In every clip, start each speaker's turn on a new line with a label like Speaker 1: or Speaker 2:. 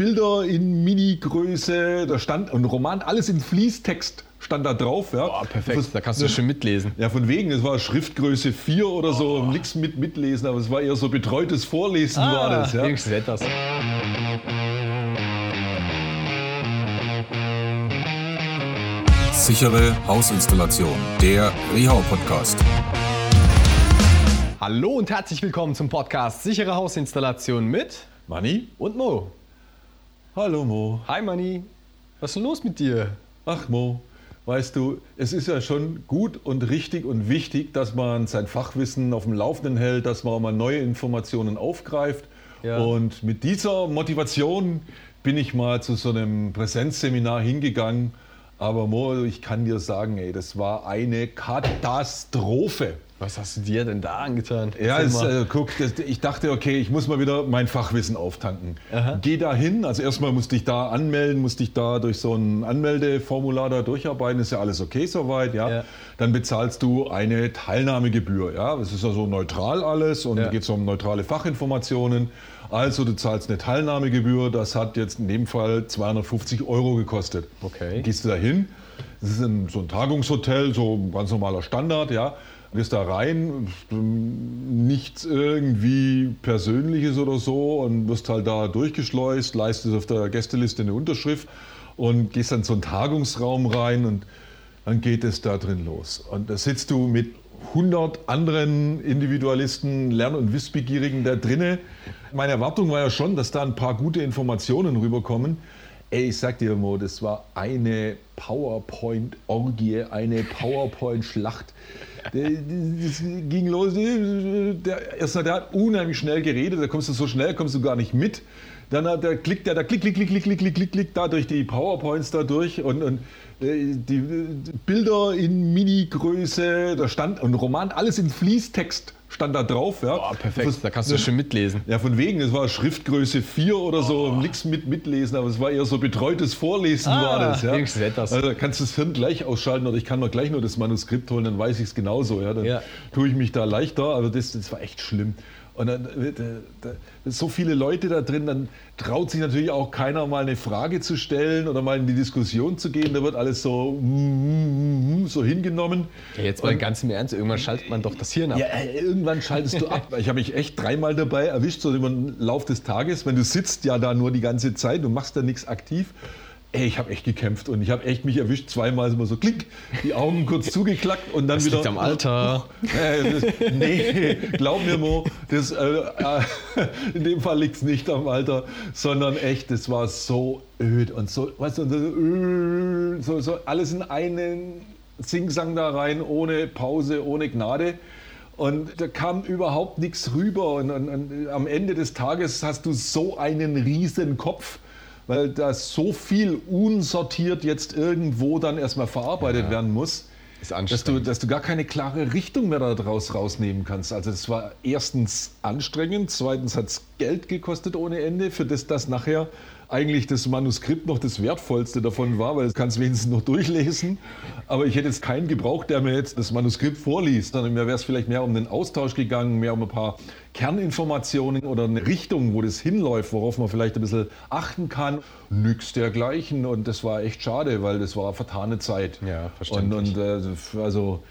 Speaker 1: Bilder in Mini-Größe, da stand ein Roman, alles in Fließtext stand da drauf. Ja.
Speaker 2: Boah, perfekt, da kannst du schön mitlesen.
Speaker 1: Ja, von wegen, es war Schriftgröße 4 oder so, oh. nichts mit mitlesen, aber es war eher so betreutes Vorlesen ah, war das. Ja.
Speaker 2: Etwas.
Speaker 3: Sichere Hausinstallation, der Rehau Podcast.
Speaker 2: Hallo und herzlich willkommen zum Podcast Sichere Hausinstallation mit
Speaker 1: Manni
Speaker 2: und Mo.
Speaker 1: Hallo Mo.
Speaker 2: Hi Manni. Was ist denn los mit dir?
Speaker 1: Ach Mo, weißt du, es ist ja schon gut und richtig und wichtig, dass man sein Fachwissen auf dem Laufenden hält, dass man auch mal neue Informationen aufgreift. Ja. Und mit dieser Motivation bin ich mal zu so einem Präsenzseminar hingegangen. Aber Mo, ich kann dir sagen, ey, das war eine Katastrophe.
Speaker 2: Was hast du dir denn da angetan?
Speaker 1: Ja, es, äh, guck, das, ich dachte, okay, ich muss mal wieder mein Fachwissen auftanken. Aha. Geh da hin, also erstmal musste ich da anmelden, musste ich da durch so ein Anmeldeformular da durcharbeiten, ist ja alles okay soweit, ja. ja. Dann bezahlst du eine Teilnahmegebühr, ja. Das ist ja so neutral alles und ja. geht es um neutrale Fachinformationen. Also du zahlst eine Teilnahmegebühr, das hat jetzt in dem Fall 250 Euro gekostet.
Speaker 2: Okay.
Speaker 1: Gehst du da hin, das ist ein, so ein Tagungshotel, so ein ganz normaler Standard, ja gehst da rein, nichts irgendwie Persönliches oder so und wirst halt da durchgeschleust, leistest auf der Gästeliste eine Unterschrift und gehst dann so einen Tagungsraum rein und dann geht es da drin los. Und da sitzt du mit 100 anderen Individualisten, Lern- und Wissbegierigen da drinne. Meine Erwartung war ja schon, dass da ein paar gute Informationen rüberkommen. Ey, ich sag dir, Mo, das war eine PowerPoint-Orgie, eine PowerPoint-Schlacht. Das ging los. Der, erstmal, der hat unheimlich schnell geredet, da kommst du so schnell, kommst du gar nicht mit. Dann hat der klickt der da klick, klick, klick, klick, klick, klick, klick, klick, da durch die PowerPoints da durch und, und äh, die Bilder in Mini-Größe, da stand ein Roman, alles in Fließtext stand da drauf. Ja.
Speaker 2: Oh, perfekt, das, da kannst du schön mitlesen.
Speaker 1: Ja, von wegen, es war Schriftgröße 4 oder so, oh. nichts mit mitlesen, aber es war eher so betreutes Vorlesen ah, war das. Ja.
Speaker 2: Etwas.
Speaker 1: Also kannst du das Hirn gleich ausschalten oder ich kann mir gleich nur das Manuskript holen, dann weiß ich es genauso. Ja. Dann ja. tue ich mich da leichter, aber das, das war echt schlimm. Und dann äh, so viele Leute da drin, dann traut sich natürlich auch keiner mal eine Frage zu stellen oder mal in die Diskussion zu gehen. Da wird alles so, mm, mm, mm, so hingenommen.
Speaker 2: Ja, jetzt mal ganz im Ernst, irgendwann schaltet man doch das Hirn ab.
Speaker 1: Ja, äh, irgendwann schaltest du ab. Ich habe mich echt dreimal dabei erwischt, so über den Lauf des Tages, wenn du sitzt ja da nur die ganze Zeit, du machst da nichts aktiv. Ey, ich habe echt gekämpft und ich habe echt mich erwischt, zweimal immer so klick, die Augen kurz zugeklackt und dann
Speaker 2: das
Speaker 1: wieder.
Speaker 2: Liegt am Alter.
Speaker 1: Äh, das, nee, glaub mir, Mo, das, äh, äh, in dem Fall liegt es nicht am Alter, sondern echt, das war so öd und so, weißt du, so, so alles in einen Singsang da rein, ohne Pause, ohne Gnade. Und da kam überhaupt nichts rüber. Und, und, und am Ende des Tages hast du so einen riesen Kopf weil da so viel unsortiert jetzt irgendwo dann erstmal verarbeitet ja. werden muss. Dass du, dass du gar keine klare Richtung mehr daraus rausnehmen kannst. Also es war erstens anstrengend, zweitens hat es Geld gekostet ohne Ende, für das das nachher eigentlich das Manuskript noch das Wertvollste davon war, weil du kannst wenigstens noch durchlesen. Aber ich hätte jetzt keinen gebraucht, der mir jetzt das Manuskript vorliest, sondern mir wäre es vielleicht mehr um den Austausch gegangen, mehr um ein paar Kerninformationen oder eine Richtung, wo das hinläuft, worauf man vielleicht ein bisschen achten kann. Nix dergleichen. Und das war echt schade, weil das war vertane Zeit.
Speaker 2: Ja, verständlich.
Speaker 1: Und, und äh, also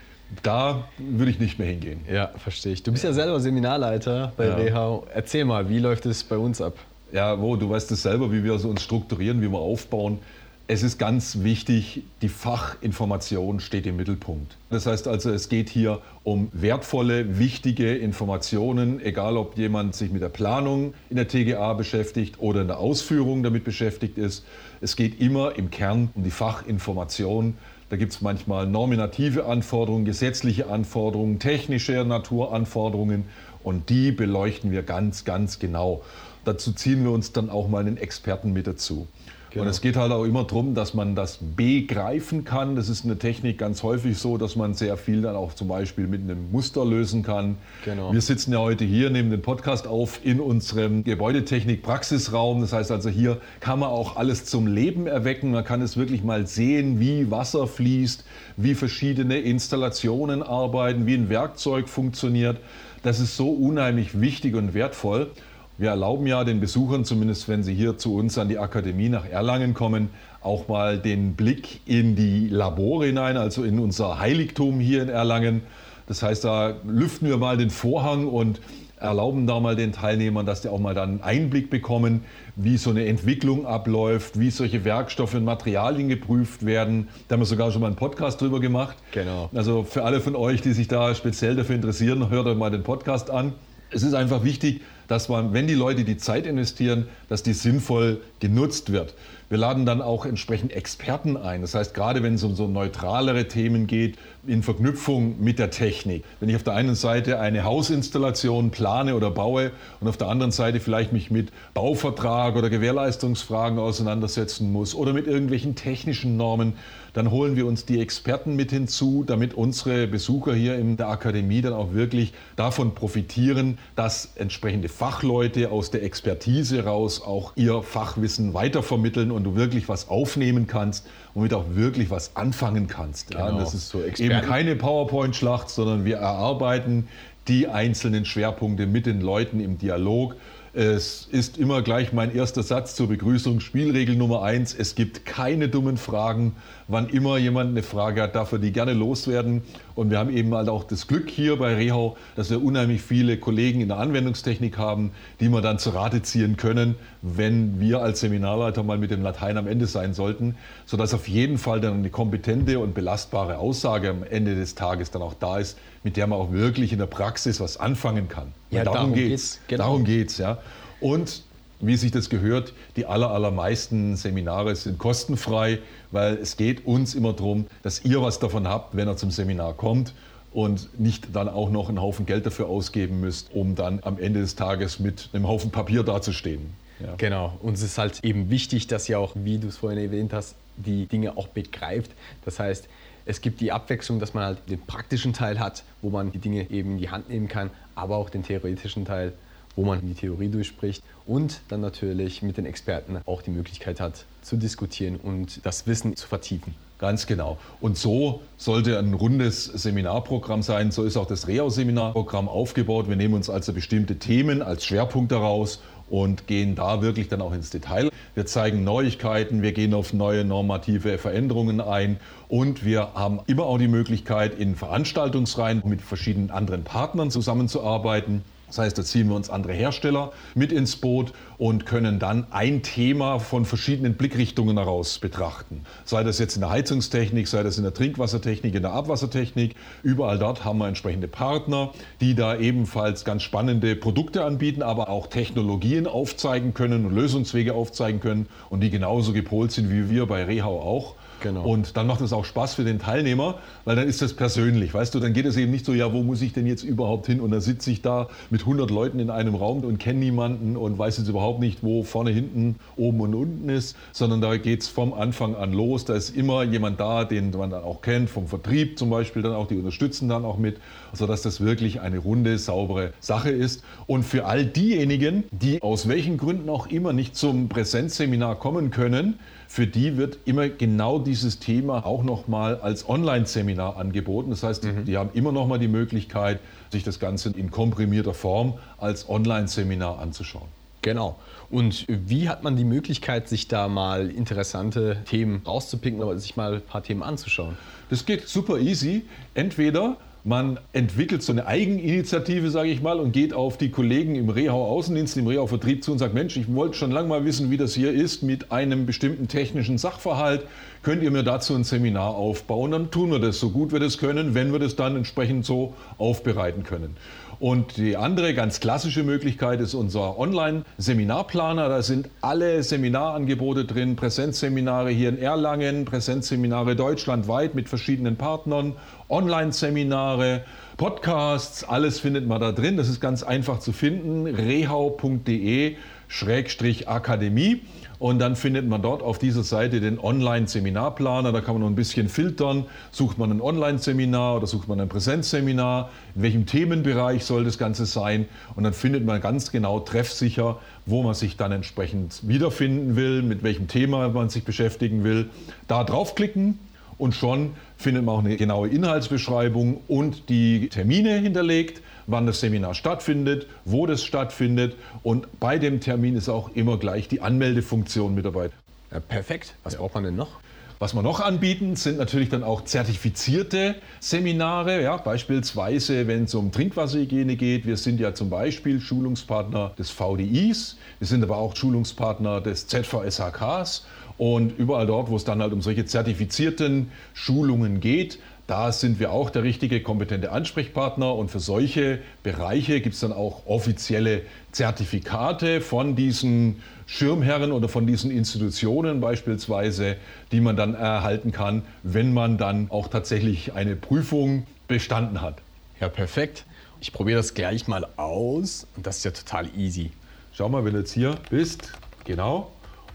Speaker 1: da würde ich nicht mehr hingehen.
Speaker 2: Ja, verstehe ich. Du bist ja selber Seminarleiter bei ja. Rehau. Erzähl mal, wie läuft es bei uns ab?
Speaker 1: Ja, wo, du weißt es selber, wie wir uns strukturieren, wie wir aufbauen. Es ist ganz wichtig, die Fachinformation steht im Mittelpunkt. Das heißt also, es geht hier um wertvolle, wichtige Informationen, egal ob jemand sich mit der Planung in der TGA beschäftigt oder in der Ausführung damit beschäftigt ist. Es geht immer im Kern um die Fachinformation. Da gibt es manchmal normative Anforderungen, gesetzliche Anforderungen, technische Naturanforderungen und die beleuchten wir ganz, ganz genau. Dazu ziehen wir uns dann auch mal einen Experten mit dazu. Genau. Und es geht halt auch immer darum, dass man das begreifen kann. Das ist eine Technik ganz häufig so, dass man sehr viel dann auch zum Beispiel mit einem Muster lösen kann. Genau. Wir sitzen ja heute hier, nehmen den Podcast auf in unserem Gebäudetechnik-Praxisraum. Das heißt also, hier kann man auch alles zum Leben erwecken. Man kann es wirklich mal sehen, wie Wasser fließt, wie verschiedene Installationen arbeiten, wie ein Werkzeug funktioniert. Das ist so unheimlich wichtig und wertvoll. Wir erlauben ja den Besuchern, zumindest wenn sie hier zu uns an die Akademie nach Erlangen kommen, auch mal den Blick in die Labore hinein, also in unser Heiligtum hier in Erlangen. Das heißt, da lüften wir mal den Vorhang und erlauben da mal den Teilnehmern, dass die auch mal dann einen Einblick bekommen, wie so eine Entwicklung abläuft, wie solche Werkstoffe und Materialien geprüft werden. Da haben wir sogar schon mal einen Podcast drüber gemacht.
Speaker 2: Genau.
Speaker 1: Also für alle von euch, die sich da speziell dafür interessieren, hört euch mal den Podcast an. Es ist einfach wichtig, dass man, wenn die Leute die Zeit investieren, dass die sinnvoll genutzt wird. Wir laden dann auch entsprechend Experten ein. Das heißt, gerade wenn es um so neutralere Themen geht, in Verknüpfung mit der Technik. Wenn ich auf der einen Seite eine Hausinstallation plane oder baue und auf der anderen Seite vielleicht mich mit Bauvertrag oder Gewährleistungsfragen auseinandersetzen muss oder mit irgendwelchen technischen Normen, dann holen wir uns die Experten mit hinzu, damit unsere Besucher hier in der Akademie dann auch wirklich davon profitieren, dass entsprechende Fachleute aus der Expertise raus auch ihr Fachwissen weitervermitteln und du wirklich was aufnehmen kannst womit auch wirklich was anfangen kannst.
Speaker 2: Genau,
Speaker 1: ja, das ist so eben keine PowerPoint-Schlacht, sondern wir erarbeiten die einzelnen Schwerpunkte mit den Leuten im Dialog. Es ist immer gleich mein erster Satz zur Begrüßung. Spielregel Nummer eins: Es gibt keine dummen Fragen. Wann immer jemand eine Frage hat, darf er die gerne loswerden. Und wir haben eben halt auch das Glück hier bei Rehau, dass wir unheimlich viele Kollegen in der Anwendungstechnik haben, die wir dann zu Rate ziehen können, wenn wir als Seminarleiter mal mit dem Latein am Ende sein sollten, sodass auf jeden Fall dann eine kompetente und belastbare Aussage am Ende des Tages dann auch da ist, mit der man auch wirklich in der Praxis was anfangen kann.
Speaker 2: Ja, darum, darum geht's. geht's.
Speaker 1: Genau. Darum geht's, ja. Und wie sich das gehört, die aller, allermeisten Seminare sind kostenfrei, weil es geht uns immer darum, dass ihr was davon habt, wenn ihr zum Seminar kommt und nicht dann auch noch einen Haufen Geld dafür ausgeben müsst, um dann am Ende des Tages mit einem Haufen Papier dazustehen.
Speaker 2: Ja. Genau, uns ist halt eben wichtig, dass ihr auch, wie du es vorhin erwähnt hast, die Dinge auch begreift. Das heißt, es gibt die Abwechslung, dass man halt den praktischen Teil hat, wo man die Dinge eben in die Hand nehmen kann, aber auch den theoretischen Teil, wo man die Theorie durchspricht und dann natürlich mit den Experten auch die Möglichkeit hat zu diskutieren und das Wissen zu vertiefen.
Speaker 1: Ganz genau. Und so sollte ein rundes Seminarprogramm sein. So ist auch das Reau-Seminarprogramm aufgebaut. Wir nehmen uns also bestimmte Themen als Schwerpunkt daraus und gehen da wirklich dann auch ins Detail. Wir zeigen Neuigkeiten, wir gehen auf neue normative Veränderungen ein und wir haben immer auch die Möglichkeit, in Veranstaltungsreihen mit verschiedenen anderen Partnern zusammenzuarbeiten. Das heißt, da ziehen wir uns andere Hersteller mit ins Boot und können dann ein Thema von verschiedenen Blickrichtungen heraus betrachten. Sei das jetzt in der Heizungstechnik, sei das in der Trinkwassertechnik, in der Abwassertechnik. Überall dort haben wir entsprechende Partner, die da ebenfalls ganz spannende Produkte anbieten, aber auch Technologien aufzeigen können und Lösungswege aufzeigen können und die genauso gepolt sind wie wir bei Rehau auch. Genau. Und dann macht es auch Spaß für den Teilnehmer, weil dann ist das persönlich, weißt du, dann geht es eben nicht so, ja, wo muss ich denn jetzt überhaupt hin? Und dann sitze ich da mit 100 Leuten in einem Raum und kenne niemanden und weiß jetzt überhaupt nicht, wo vorne, hinten, oben und unten ist, sondern da geht es vom Anfang an los. Da ist immer jemand da, den man dann auch kennt, vom Vertrieb zum Beispiel, dann auch, die unterstützen dann auch mit, sodass das wirklich eine runde, saubere Sache ist. Und für all diejenigen, die aus welchen Gründen auch immer nicht zum Präsenzseminar kommen können, für die wird immer genau dieses Thema auch nochmal als Online-Seminar angeboten. Das heißt, mhm. die haben immer nochmal die Möglichkeit, sich das Ganze in komprimierter Form als Online-Seminar anzuschauen.
Speaker 2: Genau. Und wie hat man die Möglichkeit, sich da mal interessante Themen rauszupicken oder sich mal ein paar Themen anzuschauen?
Speaker 1: Das geht super easy. Entweder man entwickelt so eine Eigeninitiative, sage ich mal, und geht auf die Kollegen im Rehau Außendienst, im Rehau Vertrieb zu und sagt, Mensch, ich wollte schon lange mal wissen, wie das hier ist mit einem bestimmten technischen Sachverhalt. Könnt ihr mir dazu ein Seminar aufbauen? Dann tun wir das so gut wir das können, wenn wir das dann entsprechend so aufbereiten können. Und die andere ganz klassische Möglichkeit ist unser Online-Seminarplaner. Da sind alle Seminarangebote drin, Präsenzseminare hier in Erlangen, Präsenzseminare deutschlandweit mit verschiedenen Partnern, Online-Seminare, Podcasts, alles findet man da drin. Das ist ganz einfach zu finden. rehau.de-akademie. Und dann findet man dort auf dieser Seite den Online-Seminarplaner. Da kann man noch ein bisschen filtern. Sucht man ein Online-Seminar oder sucht man ein Präsenzseminar? In welchem Themenbereich soll das Ganze sein? Und dann findet man ganz genau treffsicher, wo man sich dann entsprechend wiederfinden will, mit welchem Thema man sich beschäftigen will. Da draufklicken und schon findet man auch eine genaue Inhaltsbeschreibung und die Termine hinterlegt wann das Seminar stattfindet, wo das stattfindet und bei dem Termin ist auch immer gleich die Anmeldefunktion mit dabei.
Speaker 2: Ja, perfekt. Was braucht man denn noch?
Speaker 1: Was wir noch anbieten, sind natürlich dann auch zertifizierte Seminare, ja, beispielsweise wenn es um Trinkwasserhygiene geht. Wir sind ja zum Beispiel Schulungspartner des VDIs, wir sind aber auch Schulungspartner des ZVSHKs und überall dort, wo es dann halt um solche zertifizierten Schulungen geht, da sind wir auch der richtige, kompetente Ansprechpartner und für solche Bereiche gibt es dann auch offizielle Zertifikate von diesen Schirmherren oder von diesen Institutionen beispielsweise, die man dann erhalten kann, wenn man dann auch tatsächlich eine Prüfung bestanden hat.
Speaker 2: Ja, perfekt. Ich probiere das gleich mal aus und das ist ja total easy.
Speaker 1: Schau mal, wenn du jetzt hier bist, genau,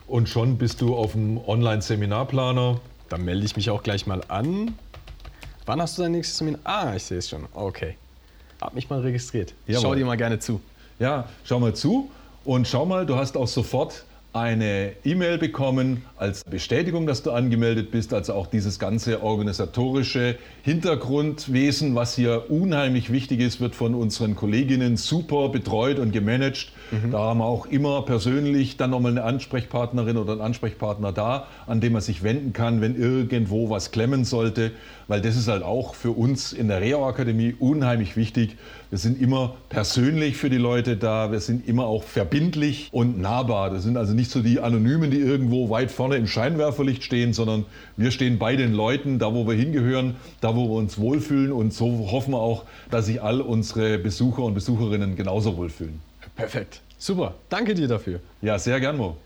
Speaker 1: und schon bist du auf dem Online-Seminarplaner.
Speaker 2: Dann melde ich mich auch gleich mal an. Wann hast du dein nächstes Seminar? Ah, ich sehe es schon. Okay. Hab mich mal registriert.
Speaker 1: Jawohl.
Speaker 2: Schau dir mal gerne zu.
Speaker 1: Ja, schau mal zu und schau mal, du hast auch sofort eine E-Mail bekommen als Bestätigung, dass du angemeldet bist, also auch dieses ganze organisatorische Hintergrundwesen, was hier unheimlich wichtig ist, wird von unseren Kolleginnen super betreut und gemanagt. Mhm. Da haben wir auch immer persönlich dann nochmal eine Ansprechpartnerin oder einen Ansprechpartner da, an dem man sich wenden kann, wenn irgendwo was klemmen sollte, weil das ist halt auch für uns in der Reau Akademie unheimlich wichtig. Wir sind immer persönlich für die Leute da, wir sind immer auch verbindlich und nahbar. Das sind also nicht so die Anonymen, die irgendwo weit vorne im Scheinwerferlicht stehen, sondern wir stehen bei den Leuten, da wo wir hingehören, da wo wir uns wohlfühlen und so hoffen wir auch, dass sich all unsere Besucher und Besucherinnen genauso wohlfühlen.
Speaker 2: Perfekt. Super. Danke dir dafür.
Speaker 1: Ja, sehr gern, Mo.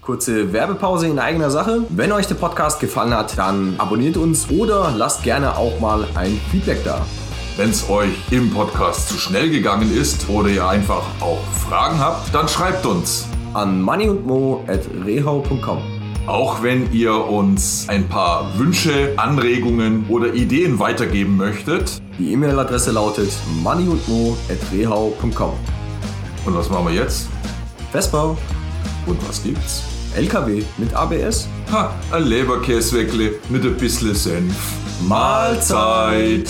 Speaker 4: Kurze Werbepause in eigener Sache. Wenn euch der Podcast gefallen hat, dann abonniert uns oder lasst gerne auch mal ein Feedback da.
Speaker 3: Wenn es euch im Podcast zu schnell gegangen ist oder ihr einfach auch Fragen habt, dann schreibt uns
Speaker 4: an moneyundmo.rehau.com.
Speaker 3: Auch wenn ihr uns ein paar Wünsche, Anregungen oder Ideen weitergeben möchtet.
Speaker 4: Die E-Mail-Adresse lautet moneyundmo.rehau.com.
Speaker 3: Und was machen wir jetzt?
Speaker 4: Vespa,
Speaker 3: Und was gibt's?
Speaker 4: LKW mit ABS.
Speaker 3: Ha, ein Leberkäsweckle mit ein bisschen Senf. Mahlzeit!